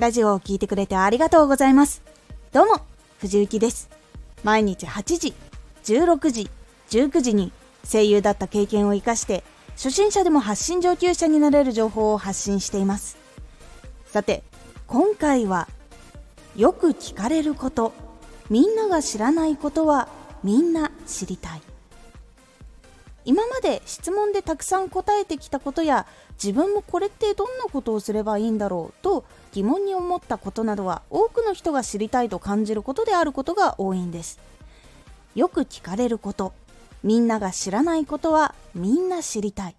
ラジオを聴いてくれてありがとうございます。どうも、藤幸です。毎日8時、16時、19時に声優だった経験を活かして、初心者でも発信上級者になれる情報を発信しています。さて、今回は、よく聞かれること、みんなが知らないことはみんな知りたい。今まで質問でたくさん答えてきたことや自分もこれってどんなことをすればいいんだろうと疑問に思ったことなどは多くの人が知りたいと感じることであることが多いんです。よく聞かれること。みんなが知らないことはみんな知りたい。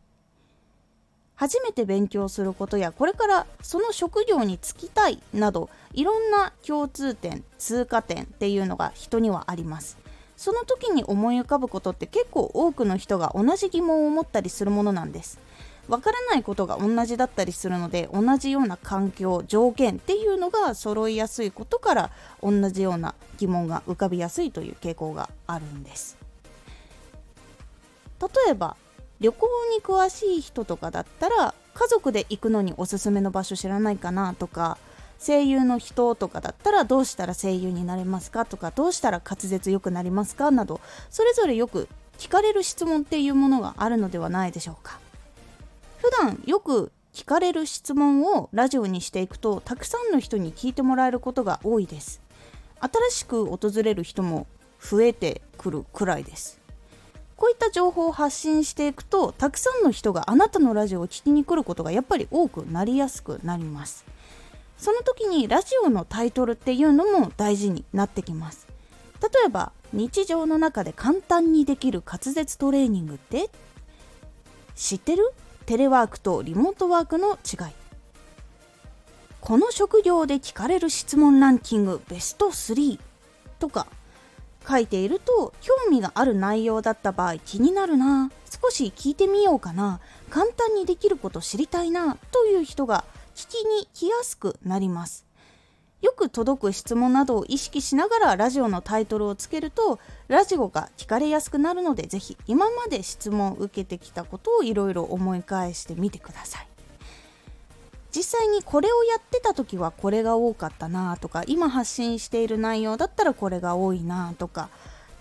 初めて勉強することやこれからその職業に就きたいなどいろんな共通点通過点っていうのが人にはあります。その時に思い浮かぶことって結構多くの人が同じ疑問を持ったりするものなんです。わからないことが同じだったりするので同じような環境条件っていうのが揃いやすいことから同じような疑問が浮かびやすいという傾向があるんです。例えば旅行に詳しい人とかだったら家族で行くのにおすすめの場所知らないかなとか声優の人とかだったらどうしたら声優になれますかとかどうしたら滑舌良くなりますかなどそれぞれよく聞かれる質問っていうものがあるのではないでしょうか。普段よく聞かれる質問をラジオにしていくとたくさんの人に聞いてもらえることが多いです。新しく訪れる人も増えてくるくらいです。こういった情報を発信していくとたくさんの人があなたのラジオを聴きに来ることがやっぱり多くなりやすくなります。その時にラジオのタイトルっていうのも大事になってきます。例えば日常の中で簡単にできる滑舌トレーニングって知ってる？テレワークとリモートワークの違い。この職業で聞かれる質問ランキングベスト3とか書いていると興味がある内容だった場合気になるな少し聞いてみようかな簡単にできること知りたいなという人が聞きに来やすくなります。よく届く質問などを意識しながらラジオのタイトルをつけるとラジオが聞かれやすくなるのでぜひ今まで質問を受けてきたことをいろいろ思い返してみてください。実際にこれをやってた時はこれが多かったなとか今発信している内容だったらこれが多いなとか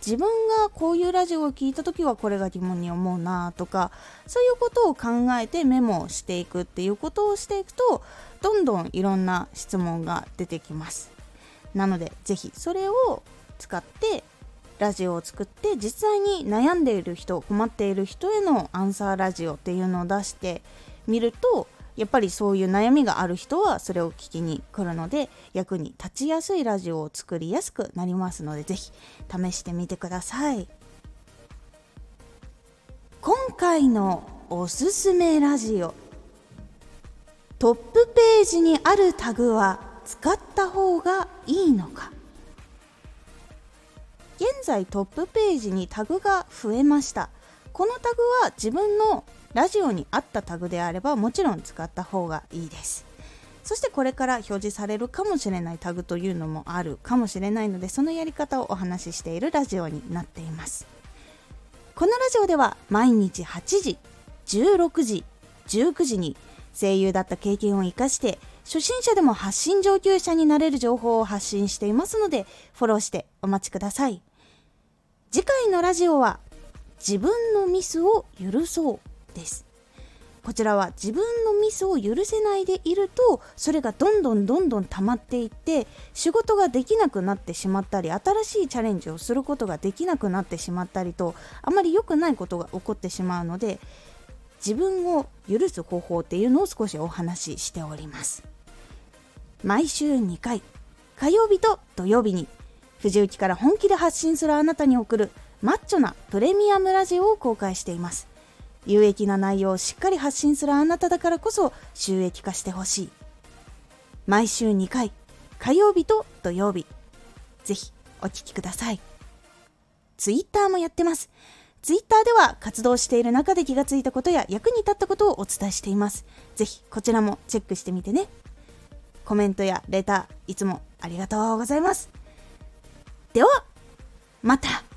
自分がこういうラジオを聞いた時はこれが疑問に思うなとかそういうことを考えてメモをしていくっていうことをしていくとどんどんいろんな質問が出てきます。なので是非それを使ってラジオを作って実際に悩んでいる人困っている人へのアンサーラジオっていうのを出してみるとやっぱりそういう悩みがある人はそれを聞きに来るので役に立ちやすいラジオを作りやすくなりますので是非試してみてください。今回のおすすめラジオトップページにあるタグは使った方がいいのか。現在トップページにタグが増えました。このタグは自分のラジオに合ったタグであればもちろん使った方がいいです。そしてこれから表示されるかもしれないタグというのもあるかもしれないのでそのやり方をお話ししているラジオになっています。このラジオでは毎日8時16時19時に声優だった経験を生かして初心者でも発信上級者になれる情報を発信していますのでフォローしてお待ちください。次回のラジオは自分のミスを許そうですこちらは自分のミスを許せないでいるとそれがどんどんどんどん溜まっていって仕事ができなくなってしまったり新しいチャレンジをすることができなくなってしまったりとあまり良くないことが起こってしまうので自分を許す方法っていうのを少しお話ししております。毎週2回火曜日と土曜日に藤雪から本気で発信するあなたに送るマッチョなプレミアムラジオを公開しています。有益な内容をしっかり発信するあなただからこそ収益化してほしい。毎週2回火曜日と土曜日。ぜひお聴きください。ツイッターもやってます。ツイッターでは活動している中で気がついたことや役に立ったことをお伝えしています。ぜひこちらもチェックしてみてね。コメントやレターいつもありがとうございます。ではまた。